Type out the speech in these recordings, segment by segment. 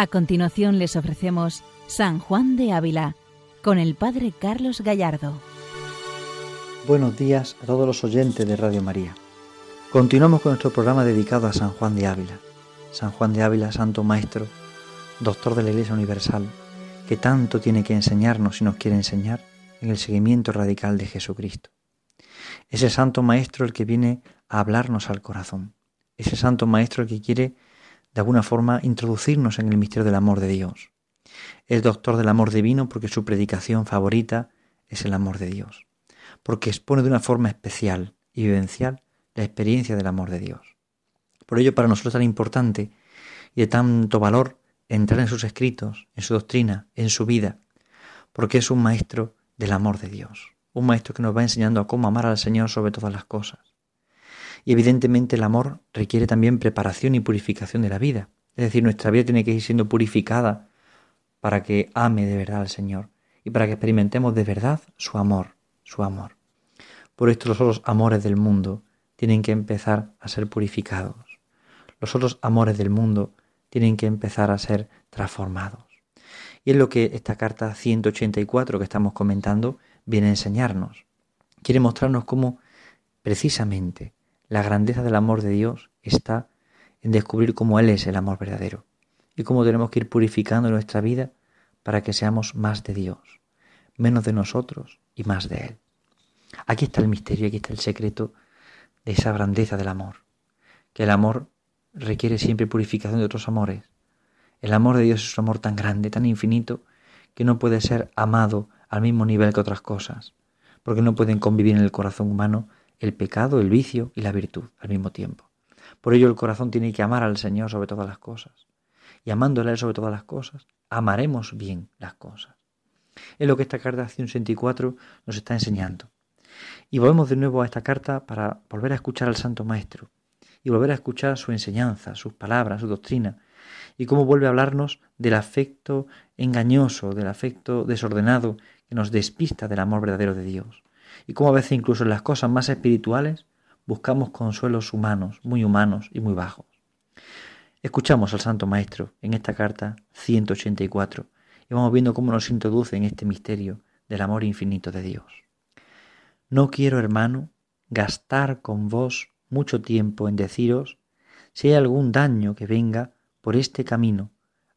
A continuación les ofrecemos San Juan de Ávila con el Padre Carlos Gallardo. Buenos días a todos los oyentes de Radio María. Continuamos con nuestro programa dedicado a San Juan de Ávila. San Juan de Ávila, Santo Maestro, Doctor de la Iglesia Universal, que tanto tiene que enseñarnos y nos quiere enseñar en el seguimiento radical de Jesucristo. Ese Santo Maestro el que viene a hablarnos al corazón. Ese Santo Maestro el que quiere de alguna forma introducirnos en el misterio del amor de Dios. Es doctor del amor divino porque su predicación favorita es el amor de Dios, porque expone de una forma especial y vivencial la experiencia del amor de Dios. Por ello para nosotros es tan importante y de tanto valor entrar en sus escritos, en su doctrina, en su vida, porque es un maestro del amor de Dios, un maestro que nos va enseñando a cómo amar al Señor sobre todas las cosas, y evidentemente el amor requiere también preparación y purificación de la vida. Es decir, nuestra vida tiene que ir siendo purificada para que ame de verdad al Señor y para que experimentemos de verdad su amor, su amor. Por esto los otros amores del mundo tienen que empezar a ser purificados. Los otros amores del mundo tienen que empezar a ser transformados. Y es lo que esta carta 184 que estamos comentando viene a enseñarnos. Quiere mostrarnos cómo precisamente la grandeza del amor de Dios está en descubrir cómo Él es el amor verdadero y cómo tenemos que ir purificando nuestra vida para que seamos más de Dios, menos de nosotros y más de Él. Aquí está el misterio, aquí está el secreto de esa grandeza del amor, que el amor requiere siempre purificación de otros amores. El amor de Dios es un amor tan grande, tan infinito, que no puede ser amado al mismo nivel que otras cosas, porque no pueden convivir en el corazón humano el pecado, el vicio y la virtud al mismo tiempo. Por ello el corazón tiene que amar al Señor sobre todas las cosas. Y amándole Él sobre todas las cosas, amaremos bien las cosas. Es lo que esta carta 164 nos está enseñando. Y volvemos de nuevo a esta carta para volver a escuchar al Santo Maestro y volver a escuchar su enseñanza, sus palabras, su doctrina, y cómo vuelve a hablarnos del afecto engañoso, del afecto desordenado que nos despista del amor verdadero de Dios y cómo a veces incluso en las cosas más espirituales buscamos consuelos humanos, muy humanos y muy bajos. Escuchamos al Santo Maestro en esta carta 184 y vamos viendo cómo nos introduce en este misterio del amor infinito de Dios. No quiero, hermano, gastar con vos mucho tiempo en deciros si hay algún daño que venga por este camino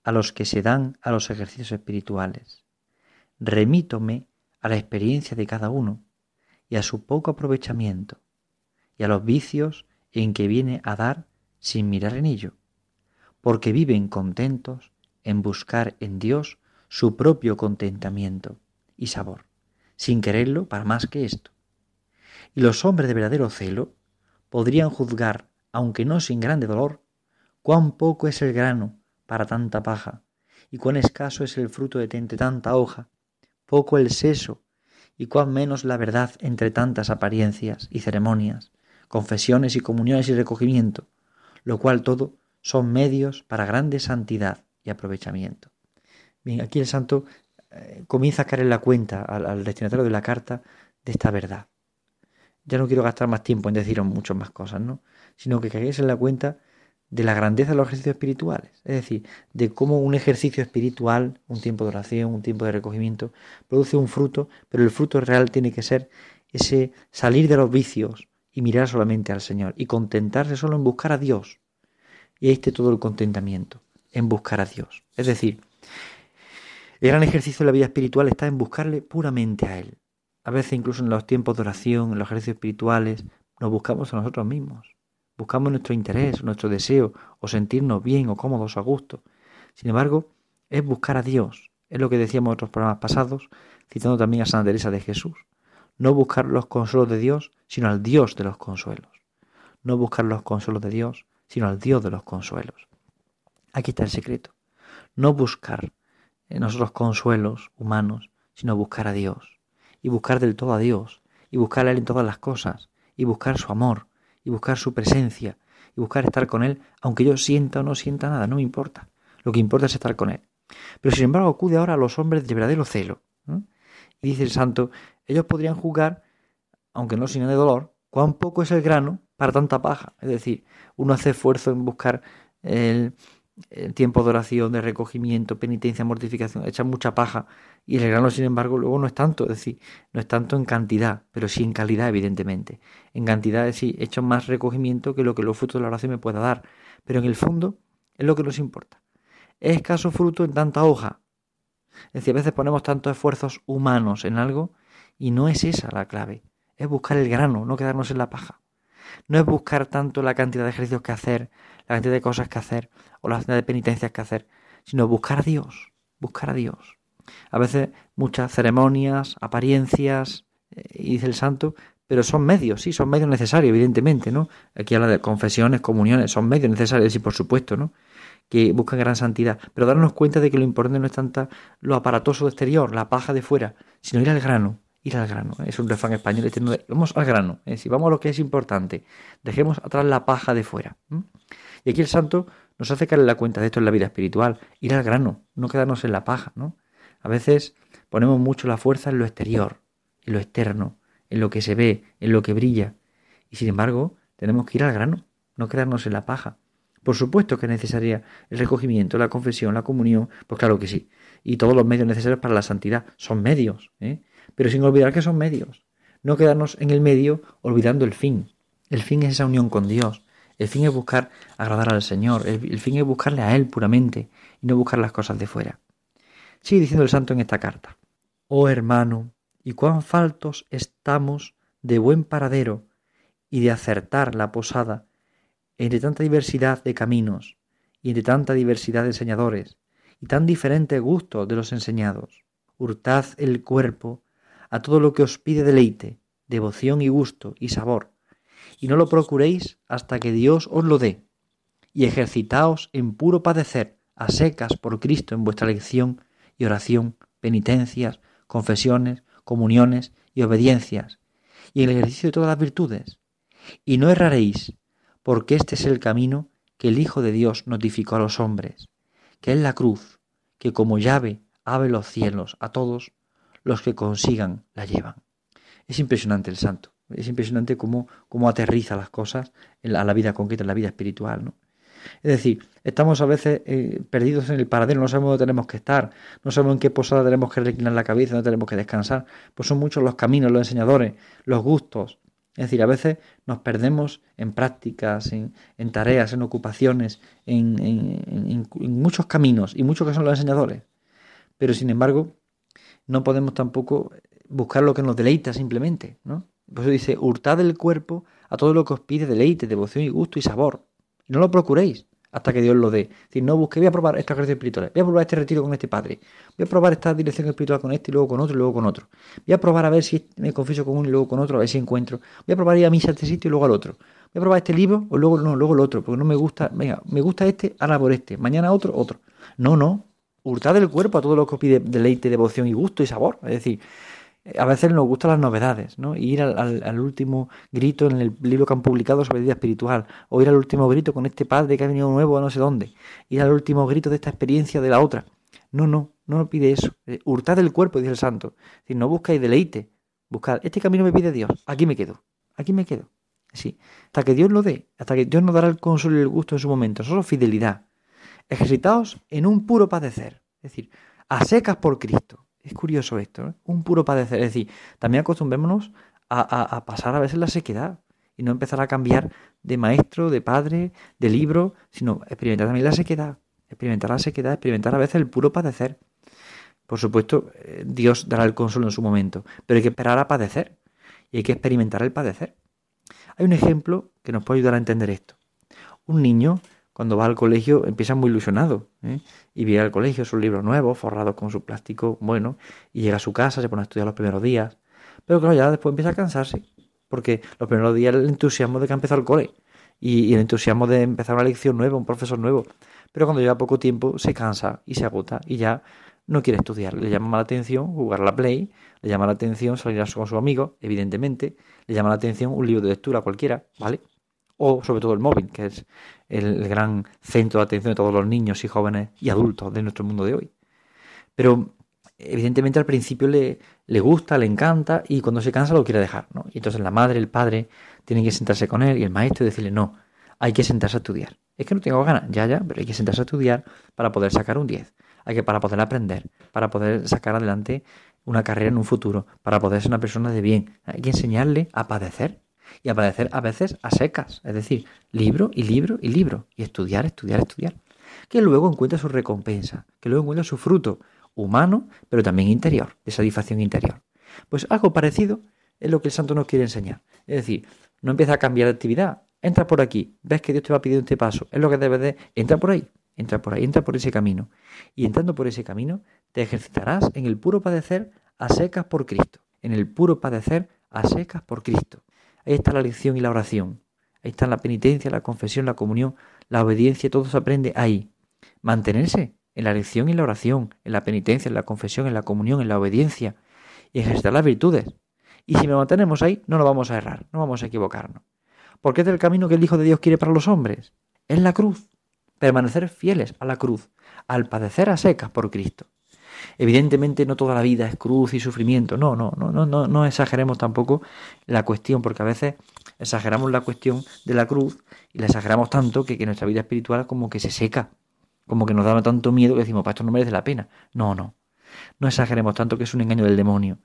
a los que se dan a los ejercicios espirituales. Remítome a la experiencia de cada uno y a su poco aprovechamiento, y a los vicios en que viene a dar sin mirar en ello, porque viven contentos en buscar en Dios su propio contentamiento y sabor, sin quererlo para más que esto. Y los hombres de verdadero celo podrían juzgar, aunque no sin grande dolor, cuán poco es el grano para tanta paja, y cuán escaso es el fruto de tanta hoja, poco el seso y cuán menos la verdad entre tantas apariencias y ceremonias, confesiones y comuniones y recogimiento, lo cual todo son medios para grande santidad y aprovechamiento. Bien, aquí el santo eh, comienza a caer en la cuenta al, destinatario de la carta de esta verdad. Ya no quiero gastar más tiempo en deciros muchas más cosas, ¿no? Sino que caigáis en la cuenta de la grandeza de los ejercicios espirituales, es decir, de cómo un ejercicio espiritual, un tiempo de oración, un tiempo de recogimiento, produce un fruto, pero el fruto real tiene que ser ese salir de los vicios y mirar solamente al Señor y contentarse solo en buscar a Dios. Y ahí está todo el contentamiento, en buscar a Dios. Es decir, el gran ejercicio de la vida espiritual está en buscarle puramente a Él. A veces incluso en los tiempos de oración, en los ejercicios espirituales, nos buscamos a nosotros mismos buscamos nuestro interés, nuestro deseo, o sentirnos bien o cómodos a gusto. Sin embargo, es buscar a Dios. Es lo que decíamos en otros programas pasados, citando también a Santa Teresa de Jesús. No buscar los consuelos de Dios, sino al Dios de los consuelos. No buscar los consuelos de Dios, sino al Dios de los consuelos. Aquí está el secreto. No buscar en nosotros consuelos humanos, sino buscar a Dios. Y buscar del todo a Dios. Y buscar a Él en todas las cosas. Y buscar su amor y buscar su presencia y buscar estar con Él, aunque yo sienta o no sienta nada, no me importa. Lo que importa es estar con Él. Pero sin embargo acude ahora a los hombres de verdadero celo. Y dice el santo, ellos podrían juzgar, aunque no sin de dolor, cuán poco es el grano para tanta paja. Es decir, uno hace esfuerzo en buscar el el tiempo de oración, de recogimiento, penitencia, mortificación, echan mucha paja y el grano, sin embargo, luego no es tanto, es decir, no es tanto en cantidad, pero sí en calidad, evidentemente. En cantidad, es decir, echan más recogimiento que lo que los frutos de la oración me pueda dar, pero en el fondo es lo que nos importa. Es escaso fruto en tanta hoja. Es decir, a veces ponemos tantos esfuerzos humanos en algo y no es esa la clave. Es buscar el grano, no quedarnos en la paja. No es buscar tanto la cantidad de ejercicios que hacer, la cantidad de cosas que hacer o la cantidad de penitencias que hacer, sino buscar a Dios, buscar a Dios. A veces muchas ceremonias, apariencias, eh, dice el santo, pero son medios, sí, son medios necesarios, evidentemente, ¿no? Aquí habla de confesiones, comuniones, son medios necesarios, sí, por supuesto, ¿no? Que buscan gran santidad, pero darnos cuenta de que lo importante no es tanto lo aparatoso exterior, la paja de fuera, sino ir al grano, ir al grano. Es un refrán español, vamos al grano, es decir, vamos a lo que es importante, dejemos atrás la paja de fuera. Y aquí el santo nos hace caer la cuenta de esto en la vida espiritual, ir al grano, no quedarnos en la paja, ¿no? A veces ponemos mucho la fuerza en lo exterior, en lo externo, en lo que se ve, en lo que brilla. Y sin embargo, tenemos que ir al grano, no quedarnos en la paja. Por supuesto que es necesaria el recogimiento, la confesión, la comunión, pues claro que sí. Y todos los medios necesarios para la santidad son medios, ¿eh? Pero sin olvidar que son medios. No quedarnos en el medio olvidando el fin. El fin es esa unión con Dios, el fin es buscar agradar al Señor, el, fin es buscarle a Él puramente y no buscar las cosas de fuera. Sigue diciendo el santo en esta carta. Oh hermano, y cuán faltos estamos de buen paradero y de acertar la posada entre tanta diversidad de caminos y entre tanta diversidad de enseñadores y tan diferente gusto de los enseñados. Hurtad el cuerpo a todo lo que os pide deleite, devoción y gusto y sabor, y no lo procuréis hasta que Dios os lo dé, y ejercitaos en puro padecer, a secas por Cristo en vuestra lección y oración, penitencias, confesiones, comuniones y obediencias, y en el ejercicio de todas las virtudes. Y no erraréis, porque este es el camino que el Hijo de Dios notificó a los hombres, que es la cruz, que como llave abre los cielos a todos los que consigan la llevan. Es impresionante el santo. Es impresionante cómo, cómo aterriza las cosas a la vida concreta, en la vida espiritual. ¿no? Es decir, estamos a veces eh, perdidos en el paradero, no sabemos dónde tenemos que estar, no sabemos en qué posada tenemos que reclinar la cabeza, dónde tenemos que descansar. Pues son muchos los caminos, los enseñadores, los gustos. Es decir, a veces nos perdemos en prácticas, en, tareas, en ocupaciones, en, en, muchos caminos y muchos que son los enseñadores. Pero sin embargo, no podemos tampoco buscar lo que nos deleita simplemente, ¿no? Por eso dice, hurtad el cuerpo a todo lo que os pide deleite, devoción y gusto y sabor. No lo procuréis hasta que Dios lo dé. Es decir, no busquéis, voy a probar esta ejercicios espirituales, voy a probar este retiro con este padre, voy a probar esta dirección espiritual con este y luego con otro y luego con otro. Voy a probar a ver si me confieso con uno y luego con otro, a ver si encuentro. Voy a probar ir a misa a este sitio y luego al otro. Voy a probar este libro o luego no, luego el otro, porque no me gusta, venga, me gusta este, ahora por este, mañana otro, otro. No, no. Hurtad el cuerpo a todo lo que os pide deleite, devoción y gusto y sabor. Es decir, a veces nos gustan las novedades, ¿no? ir al, último grito en el libro que han publicado sobre vida espiritual, o ir al último grito con este padre que ha venido nuevo a no sé dónde, ir al último grito de esta experiencia de la otra. No, no, no pide eso. Eh, hurtad el cuerpo, dice el santo. Es decir, no buscáis deleite, buscad, este camino me pide Dios, aquí me quedo, aquí me quedo. Sí, hasta que Dios lo dé, hasta que Dios nos dará el consuelo y el gusto en su momento, solo fidelidad. Ejercitaos en un puro padecer, es decir, a secas por Cristo es curioso esto, ¿eh? un puro padecer. Es decir, también acostumbrémonos a, pasar a veces la sequedad y no empezar a cambiar de maestro, de padre, de libro, sino experimentar también la sequedad. Experimentar la sequedad, experimentar a veces el puro padecer. Por supuesto, eh, Dios dará el consuelo en su momento, pero hay que esperar a padecer y hay que experimentar el padecer. Hay un ejemplo que nos puede ayudar a entender esto. Un niño cuando va al colegio empieza muy ilusionado ¿eh? y viene al colegio sus libros nuevos, forrados con su plástico bueno, y llega a su casa, se pone a estudiar los primeros días. Pero claro, ya después empieza a cansarse, porque los primeros días el entusiasmo de que ha empezado el cole y, el entusiasmo de empezar una lección nueva, un profesor nuevo. Pero cuando lleva poco tiempo se cansa y se agota y ya no quiere estudiar. Le llama la atención jugar a la play, le llama la atención salir con su amigo, evidentemente, le llama la atención un libro de lectura cualquiera, ¿vale? O sobre todo el móvil, que es el gran centro de atención de todos los niños y jóvenes y adultos de nuestro mundo de hoy. Pero evidentemente al principio le, le gusta, le encanta y cuando se cansa lo quiere dejar. ¿no? Y entonces la madre, el padre tienen que sentarse con él y el maestro y decirle, no, hay que sentarse a estudiar. Es que no tengo ganas, ya, ya, pero hay que sentarse a estudiar para poder sacar un 10. Hay que para poder aprender, para poder sacar adelante una carrera en un futuro, para poder ser una persona de bien. Hay que enseñarle a padecer. Y a padecer a veces a secas, es decir, libro y libro y libro. Y estudiar, estudiar, estudiar. Que luego encuentre su recompensa, que luego encuentre su fruto humano, pero también interior, de satisfacción interior. Pues algo parecido es lo que el santo nos quiere enseñar. Es decir, no empieza a cambiar de actividad, entra por aquí, ves que Dios te va pidiendo este paso, es lo que debes de, entra por ahí, entra por ahí, entra por ese camino. Y entrando por ese camino, te ejercitarás en el puro padecer a secas por Cristo, en el puro padecer a secas por Cristo. Ahí está la lección y la oración. Ahí está la penitencia, la confesión, la comunión, la obediencia, todo se aprende ahí. Mantenerse en la lección y la oración, en la penitencia, en la confesión, en la comunión, en la obediencia y ejercitar las virtudes. Y si nos mantenemos ahí, no nos vamos a errar, no vamos a equivocarnos porque es el camino que el Hijo de Dios quiere para los hombres. Es la cruz. Permanecer fieles a la cruz, al padecer a secas por Cristo. Evidentemente no toda la vida es cruz y sufrimiento. No, no, no, no, no, no exageremos tampoco la cuestión, porque a veces exageramos la cuestión de la cruz y la exageramos tanto que, que nuestra vida espiritual como que se seca, como que nos da tanto miedo que decimos, esto no merece la pena. No, no. No exageremos tanto que es un engaño del demonio.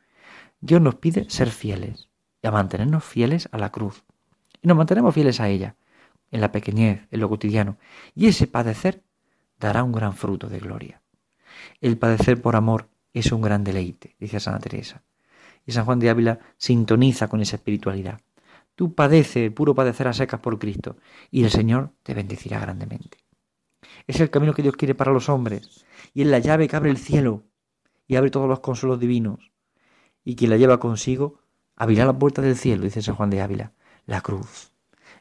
Dios nos pide ser fieles y a mantenernos fieles a la cruz y nos mantenemos fieles a ella, en la pequeñez, en lo cotidiano, y ese padecer dará un gran fruto de gloria. El padecer por amor es un gran deleite, dice Santa Teresa. Y San Juan de Ávila sintoniza con esa espiritualidad. Tú padece, puro padecer a secas por Cristo, y el Señor te bendecirá grandemente. Es el camino que Dios quiere para los hombres, y es la llave que abre el cielo y abre todos los consuelos divinos. Y quien la lleva consigo abrirá la puerta del cielo, dice San Juan de Ávila, la cruz,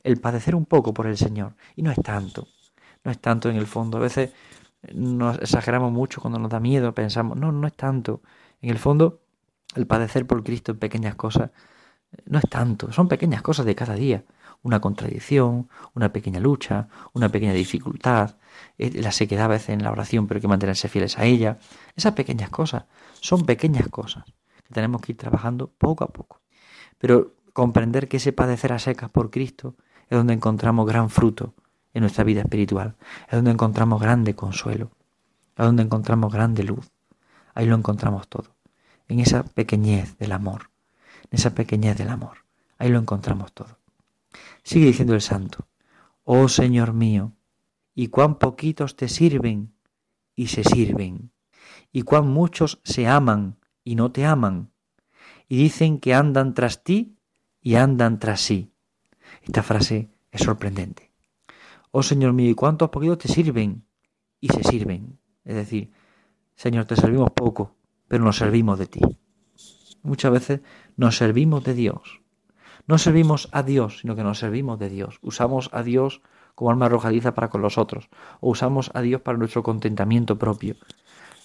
el padecer un poco por el Señor. Y no es tanto, no es tanto en el fondo. A veces nos exageramos mucho cuando nos da miedo, pensamos, no, no es tanto. En el fondo, el padecer por Cristo en pequeñas cosas no es tanto, son pequeñas cosas de cada día. Una contradicción, una pequeña lucha, una pequeña dificultad, eh, la sequedad a veces en la oración, pero hay que mantenerse fieles a ella. Esas pequeñas cosas son pequeñas cosas que tenemos que ir trabajando poco a poco. Pero comprender que ese padecer a secas por Cristo es donde encontramos gran fruto en nuestra vida espiritual, es donde encontramos grande consuelo, es donde encontramos grande luz. Ahí lo encontramos todo, en esa pequeñez del amor, en esa pequeñez del amor. Ahí lo encontramos todo. Sigue diciendo el santo, oh Señor mío, y cuán poquitos te sirven y se sirven, y cuán muchos se aman y no te aman, y dicen que andan tras ti y andan tras sí. Esta frase es sorprendente. Oh Señor mío, ¿y cuántos poquitos te sirven? Y se sirven. Es decir, Señor, te servimos poco, pero nos servimos de ti. Muchas veces nos servimos de Dios. No servimos a Dios, sino que nos servimos de Dios. Usamos a Dios como arma arrojadiza para con los otros, o usamos a Dios para nuestro contentamiento propio.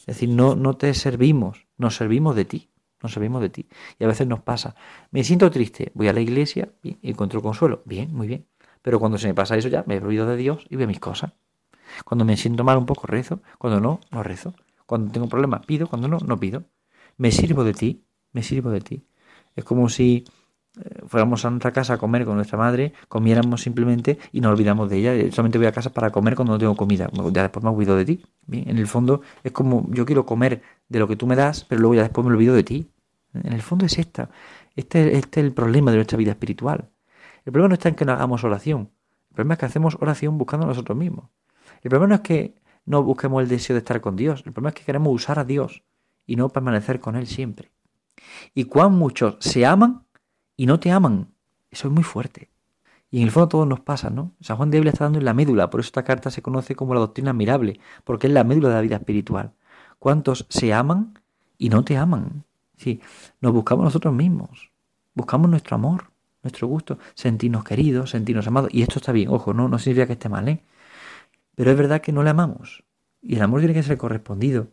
Es decir, no, no te servimos, nos servimos de ti nos servimos de ti. Y a veces nos pasa, me siento triste, voy a la iglesia y encuentro consuelo. Bien, muy bien. Pero cuando se me pasa eso ya, me he olvidado de Dios y veo mis cosas. Cuando me siento mal un poco, rezo. Cuando no, no rezo. Cuando tengo problemas, pido. Cuando no, no pido. Me sirvo de ti, me sirvo de ti. Es como si eh, fuéramos a nuestra casa a comer con nuestra madre, comiéramos simplemente y nos olvidamos de ella. Solamente voy a casa para comer cuando no tengo comida. Ya después me olvido de ti. Bien, en el fondo es como yo quiero comer de lo que tú me das, pero luego ya después me olvido de ti. En el fondo es esta. Este, este es el problema de nuestra vida espiritual. El problema no está en que no hagamos oración. El problema es que hacemos oración buscando a nosotros mismos. El problema no es que no busquemos el deseo de estar con Dios. El problema es que queremos usar a Dios y no permanecer con Él siempre. Y cuán muchos se aman y no te aman. Eso es muy fuerte. Y en el fondo todo nos pasa, ¿no? San Juan de Ávila está dando en la médula, por eso esta carta se conoce como la doctrina admirable, porque es la médula de la vida espiritual. ¿Cuántos se aman y no te aman? Sí, nos buscamos nosotros mismos, buscamos nuestro amor, nuestro gusto, sentirnos queridos, sentirnos amados. Y esto está bien, ojo, no, no significa que esté mal, ¿eh? Pero es verdad que no le amamos. Y el amor tiene que ser correspondido.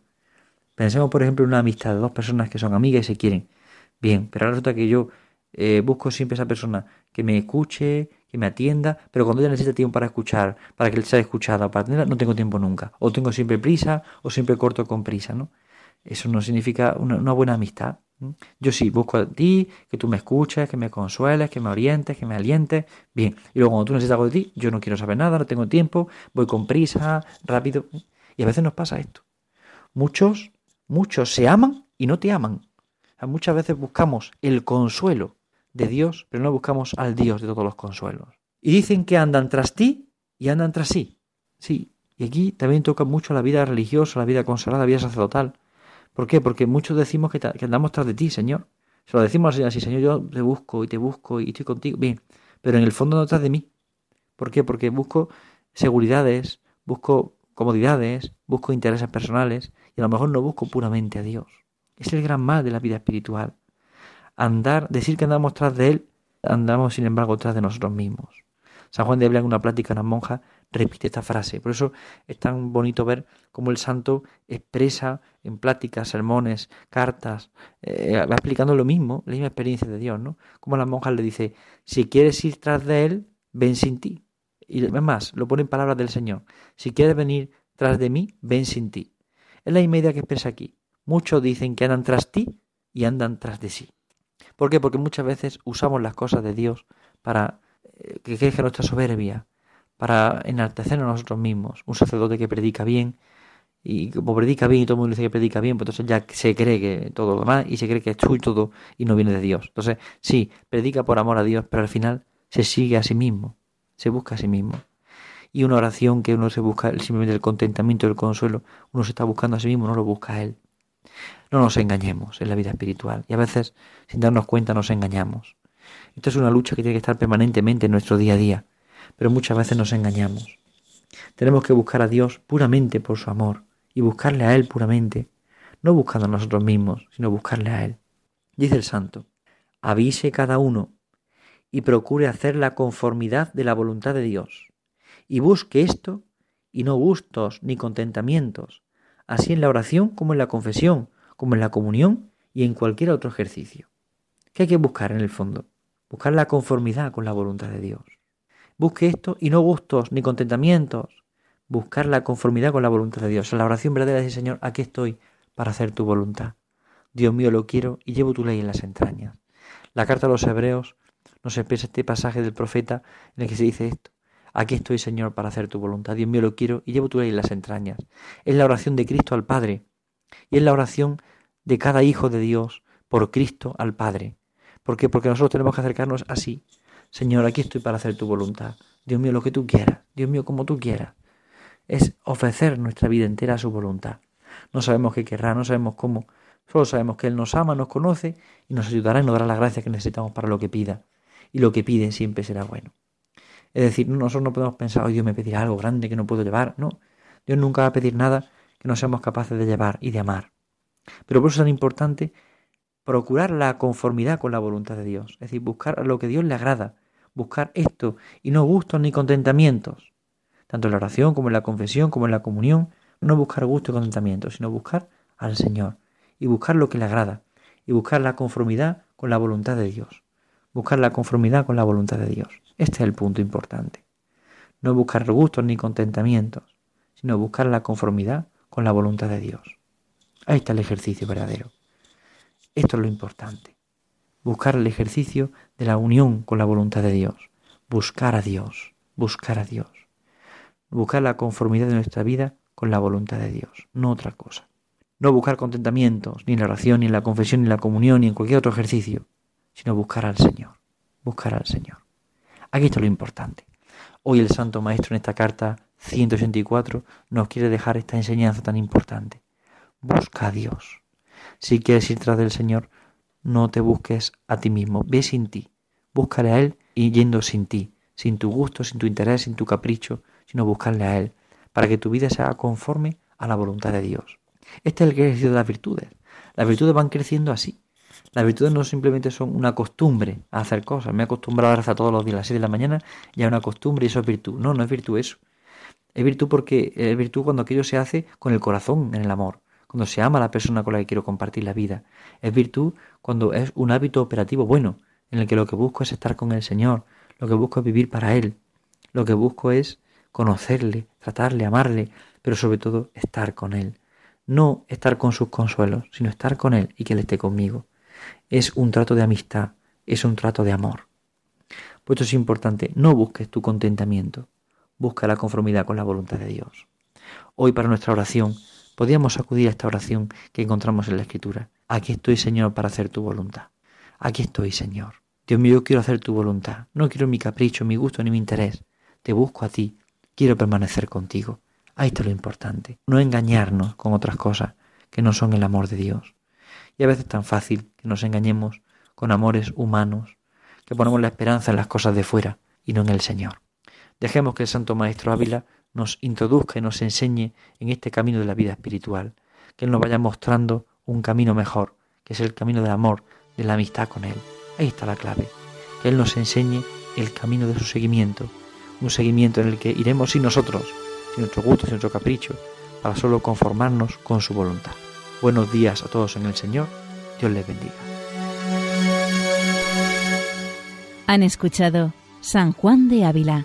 Pensemos, por ejemplo, en una amistad de dos personas que son amigas y se quieren. Bien, pero ahora resulta que yo eh, busco siempre esa persona que me escuche, que me atienda, pero cuando ella necesita tiempo para escuchar, para que él sea escuchada, para atenderla, no tengo tiempo nunca. O tengo siempre prisa, o siempre corto con prisa, ¿no? Eso no significa una, buena amistad. Yo sí busco a ti, que tú me escuches, que me consueles, que me orientes, que me alientes. Bien. Y luego cuando tú necesitas algo de ti, yo no quiero saber nada, no tengo tiempo, voy con prisa, rápido. Y a veces nos pasa esto. Muchos, muchos se aman y no te aman. muchas veces buscamos el consuelo de Dios, pero no buscamos al Dios de todos los consuelos. Y dicen que andan tras ti y andan tras sí. Sí, y aquí también toca mucho la vida religiosa, la vida consagrada, la vida sacerdotal. ¿Por qué? Porque muchos decimos que, andamos tras de ti, Señor. Se lo decimos al Señor así, Señor, yo te busco y te busco y estoy contigo. Bien, pero en el fondo no tras de mí. ¿Por qué? Porque busco seguridades, busco comodidades, busco intereses personales y a lo mejor no busco puramente a Dios. Es el gran mal de la vida espiritual. Andar, decir que andamos tras de Él, andamos sin embargo tras de nosotros mismos. San Juan de Ávila en una plática a una monja repite esta frase. Por eso es tan bonito ver cómo el santo expresa en pláticas, sermones, cartas, eh, va explicando lo mismo, la misma experiencia de Dios, ¿no? Como la monja le dice, si quieres ir tras de Él, ven sin ti. Y además, lo pone en palabras del Señor. Si quieres venir tras de mí, ven sin ti. Es la idea que expresa aquí. Muchos dicen que andan tras ti y andan tras de sí. ¿Por qué? Porque muchas veces usamos las cosas de Dios para eh, que crezca nuestra soberbia, para enaltecernos a nosotros mismos. Un sacerdote que predica bien, y como predica bien y todo el mundo dice que predica bien, pues entonces ya se cree que todo lo demás y se cree que es suyo todo y no viene de Dios. Entonces, sí, predica por amor a Dios, pero al final se sigue a sí mismo, se busca a sí mismo. Y una oración que uno se busca simplemente el contentamiento, el consuelo, uno se está buscando a sí mismo, no lo busca a Él. No nos engañemos en la vida espiritual y a veces sin darnos cuenta nos engañamos. Esto es una lucha que tiene que estar permanentemente en nuestro día a día pero muchas veces nos engañamos. Tenemos que buscar a Dios puramente por su amor y buscarle a Él puramente, no buscando a nosotros mismos, sino buscarle a Él. Dice el santo, avise cada uno y procure hacer la conformidad de la voluntad de Dios, y busque esto y no gustos ni contentamientos, así en la oración como en la confesión, como en la comunión y en cualquier otro ejercicio. ¿Qué hay que buscar en el fondo? Buscar la conformidad con la voluntad de Dios. Busque esto y no gustos ni contentamientos. Buscar la conformidad con la voluntad de Dios. La oración verdadera es, Señor, aquí estoy para hacer tu voluntad. Dios mío, lo quiero y llevo tu ley en las entrañas. La carta a los hebreos nos expresa este pasaje del profeta en el que se dice esto. Aquí estoy, Señor, para hacer tu voluntad. Dios mío, lo quiero y llevo tu ley en las entrañas. Es la oración de Cristo al Padre y es la oración de cada hijo de Dios por Cristo al Padre. ¿Por qué? Porque nosotros tenemos que acercarnos así, Señor, aquí estoy para hacer tu voluntad. Dios mío, lo que tú quieras. Dios mío, como tú quieras. Es ofrecer nuestra vida entera a su voluntad. No sabemos qué querrá, no sabemos cómo. Solo sabemos que Él nos ama, nos conoce y nos ayudará y nos dará la gracia que necesitamos para lo que pida. Y lo que pide siempre será bueno. Es decir, nosotros no podemos pensar, hoy Dios me pedirá algo grande que no puedo llevar. No, Dios nunca va a pedir nada que no seamos capaces de llevar y de amar. Pero por eso es tan importante procurar la conformidad con la voluntad de Dios. Es decir, buscar lo que Dios le agrada, buscar esto y no gustos ni contentamientos. Tanto en la oración como en la confesión como en la comunión, no buscar gusto y contentamiento, sino buscar al Señor y buscar lo que le agrada y buscar la conformidad con la voluntad de Dios. Buscar la conformidad con la voluntad de Dios. Este es el punto importante. No buscar gustos ni contentamientos, sino buscar la conformidad con la voluntad de Dios. Ahí está el ejercicio verdadero. Esto es lo importante buscar el ejercicio de la unión con la voluntad de Dios, buscar a Dios, buscar a Dios, buscar la conformidad de nuestra vida con la voluntad de Dios, no otra cosa. No buscar contentamientos, ni en la oración, ni en la confesión, ni en la comunión, ni en cualquier otro ejercicio, sino buscar al Señor, buscar al Señor. Aquí está lo importante. Hoy el Santo Maestro en esta carta 184 nos quiere dejar esta enseñanza tan importante. Busca a Dios. Si quieres ir tras del Señor, no te busques a ti mismo, ve sin ti, búscale a Él y yendo sin ti, sin tu gusto, sin tu interés, sin tu capricho, sino buscarle a Él, para que tu vida sea conforme a la voluntad de Dios. Este es el ejercicio de las virtudes. Las virtudes van creciendo así. Las virtudes no simplemente son una costumbre a hacer cosas. Me he acostumbrado a rezar todos los días a las 6 de la mañana, ya es una costumbre y eso es virtud. No, no es virtud eso. Es virtud porque es virtud cuando aquello se hace con el corazón, en el amor cuando se ama a la persona con la que quiero compartir la vida. Es virtud cuando es un hábito operativo bueno, en el que lo que busco es estar con el Señor, lo que busco es vivir para Él, lo que busco es conocerle, tratarle, amarle, pero sobre todo estar con Él. No estar con sus consuelos, sino estar con Él y que Él esté conmigo. Es un trato de amistad, es un trato de amor. Pues esto es importante, no busques tu contentamiento, busca la conformidad con la voluntad de Dios. Hoy para nuestra oración, podríamos acudir a esta oración que encontramos en la Escritura. Aquí estoy, Señor, para hacer tu voluntad. Aquí estoy, Señor. Dios mío, quiero hacer tu voluntad. No quiero mi capricho, mi gusto ni mi interés. Te busco a ti. Quiero permanecer contigo. Ahí está lo importante. No engañarnos con otras cosas que no son el amor de Dios. Y a veces es tan fácil que nos engañemos con amores humanos, que ponemos la esperanza en las cosas de fuera y no en el Señor. Dejemos que el Santo Maestro Ávila nos introduzca y nos enseñe en este camino de la vida espiritual, que Él nos vaya mostrando un camino mejor, que es el camino del amor, de la amistad con Él. Ahí está la clave. Que Él nos enseñe el camino de su seguimiento, un seguimiento en el que iremos sin nosotros, sin nuestro gusto, sin nuestro capricho, para solo conformarnos con su voluntad. Buenos días a todos en el Señor. Dios les bendiga. Han escuchado San Juan de Ávila,